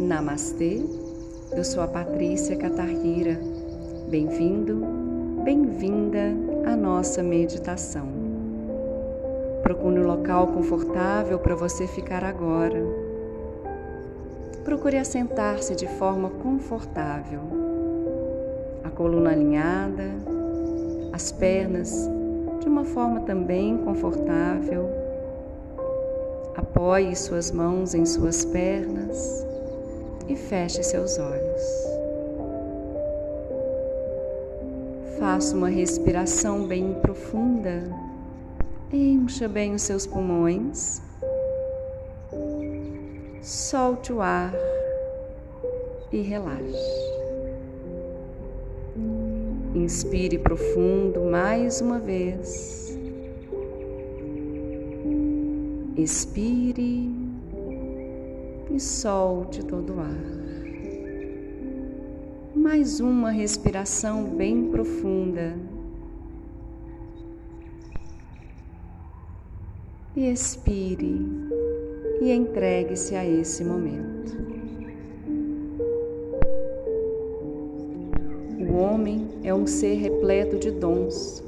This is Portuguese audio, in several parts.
Namastê, eu sou a Patrícia Catarrira. Bem-vindo, bem-vinda à nossa meditação. Procure um local confortável para você ficar agora. Procure assentar-se de forma confortável. A coluna alinhada, as pernas de uma forma também confortável. Apoie suas mãos em suas pernas e feche seus olhos. Faça uma respiração bem profunda. Encha bem os seus pulmões. Solte o ar e relaxe. Inspire profundo mais uma vez. Expire e solte todo o ar. Mais uma respiração bem profunda. E expire e entregue-se a esse momento. O homem é um ser repleto de dons.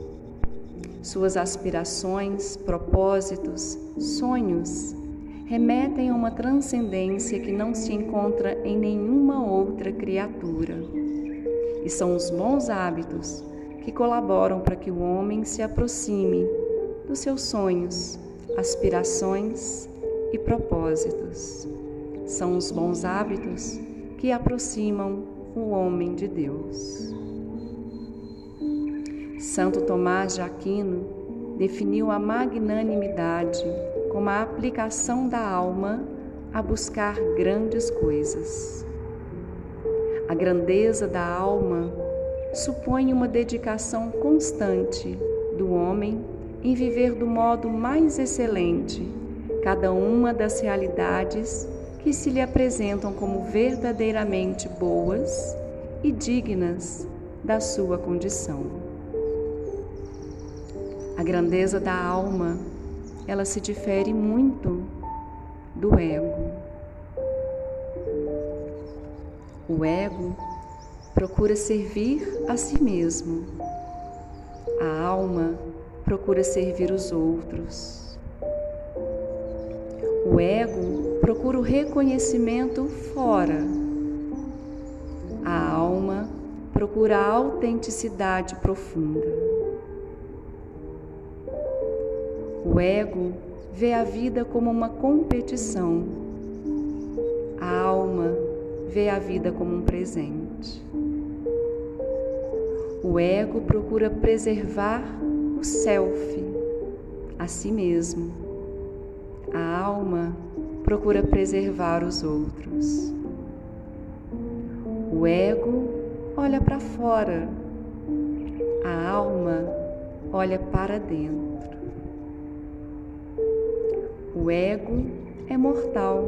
Suas aspirações, propósitos, sonhos remetem a uma transcendência que não se encontra em nenhuma outra criatura. E são os bons hábitos que colaboram para que o homem se aproxime dos seus sonhos, aspirações e propósitos. São os bons hábitos que aproximam o homem de Deus. Santo Tomás de Aquino definiu a magnanimidade como a aplicação da alma a buscar grandes coisas. A grandeza da alma supõe uma dedicação constante do homem em viver do modo mais excelente cada uma das realidades que se lhe apresentam como verdadeiramente boas e dignas da sua condição. A grandeza da alma ela se difere muito do ego. O ego procura servir a si mesmo. A alma procura servir os outros. O ego procura o reconhecimento fora. A alma procura a autenticidade profunda. O ego vê a vida como uma competição. A alma vê a vida como um presente. O ego procura preservar o self, a si mesmo. A alma procura preservar os outros. O ego olha para fora, a alma olha para dentro. O ego é mortal,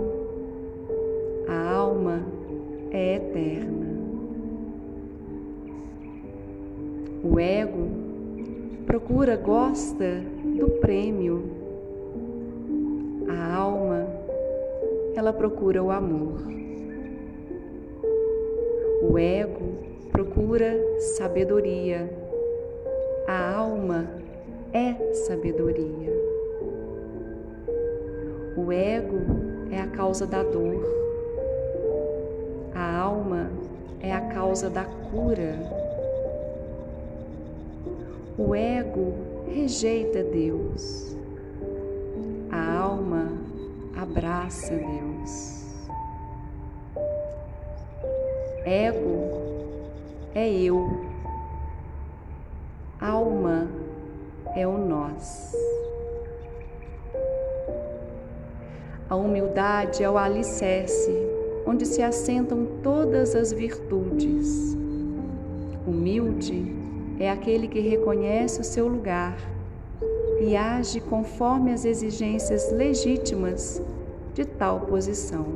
a alma é eterna. O ego procura, gosta do prêmio. A alma, ela procura o amor. O ego procura sabedoria. A alma é sabedoria. O ego é a causa da dor. A alma é a causa da cura. O ego rejeita Deus. A alma abraça Deus. Ego é eu. Alma é o nós. A humildade é o alicerce onde se assentam todas as virtudes. Humilde é aquele que reconhece o seu lugar e age conforme as exigências legítimas de tal posição.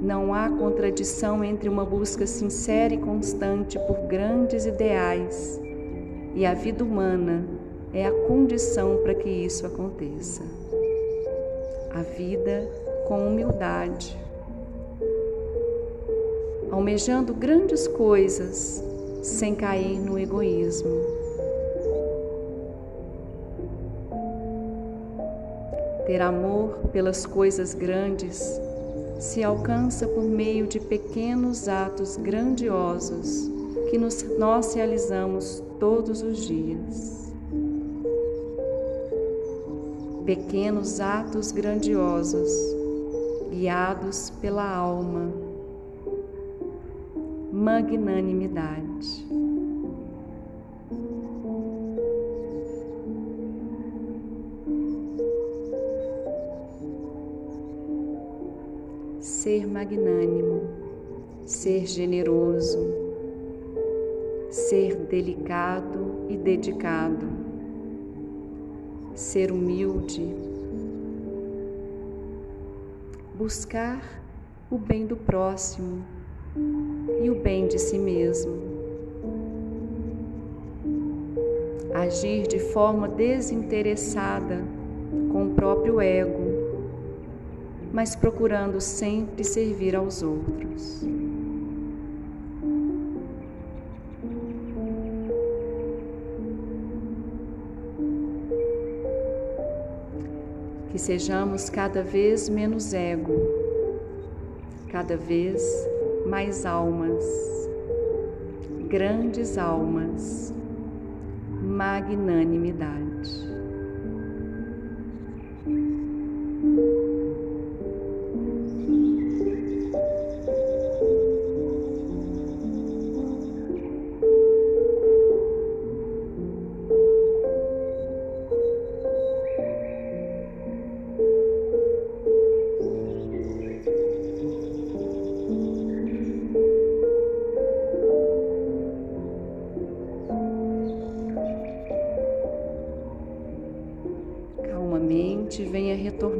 Não há contradição entre uma busca sincera e constante por grandes ideais e a vida humana é a condição para que isso aconteça. A vida com humildade, almejando grandes coisas sem cair no egoísmo. Ter amor pelas coisas grandes se alcança por meio de pequenos atos grandiosos que nos, nós realizamos todos os dias. Pequenos atos grandiosos, guiados pela alma, magnanimidade. ser magnânimo, ser generoso, ser delicado e dedicado, ser humilde, buscar o bem do próximo e o bem de si mesmo. Agir de forma desinteressada com o próprio ego mas procurando sempre servir aos outros. Que sejamos cada vez menos ego, cada vez mais almas, grandes almas, magnanimidade.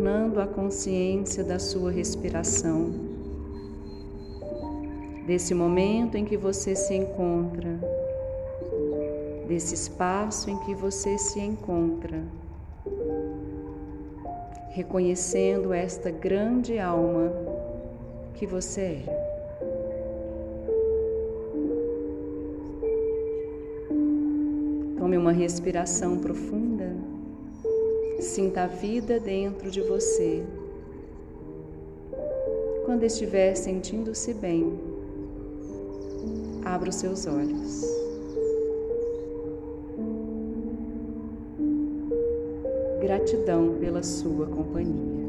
Retornando à consciência da sua respiração, desse momento em que você se encontra, desse espaço em que você se encontra, reconhecendo esta grande alma que você é. Tome uma respiração profunda. Sinta a vida dentro de você. Quando estiver sentindo-se bem, abra os seus olhos. Gratidão pela sua companhia.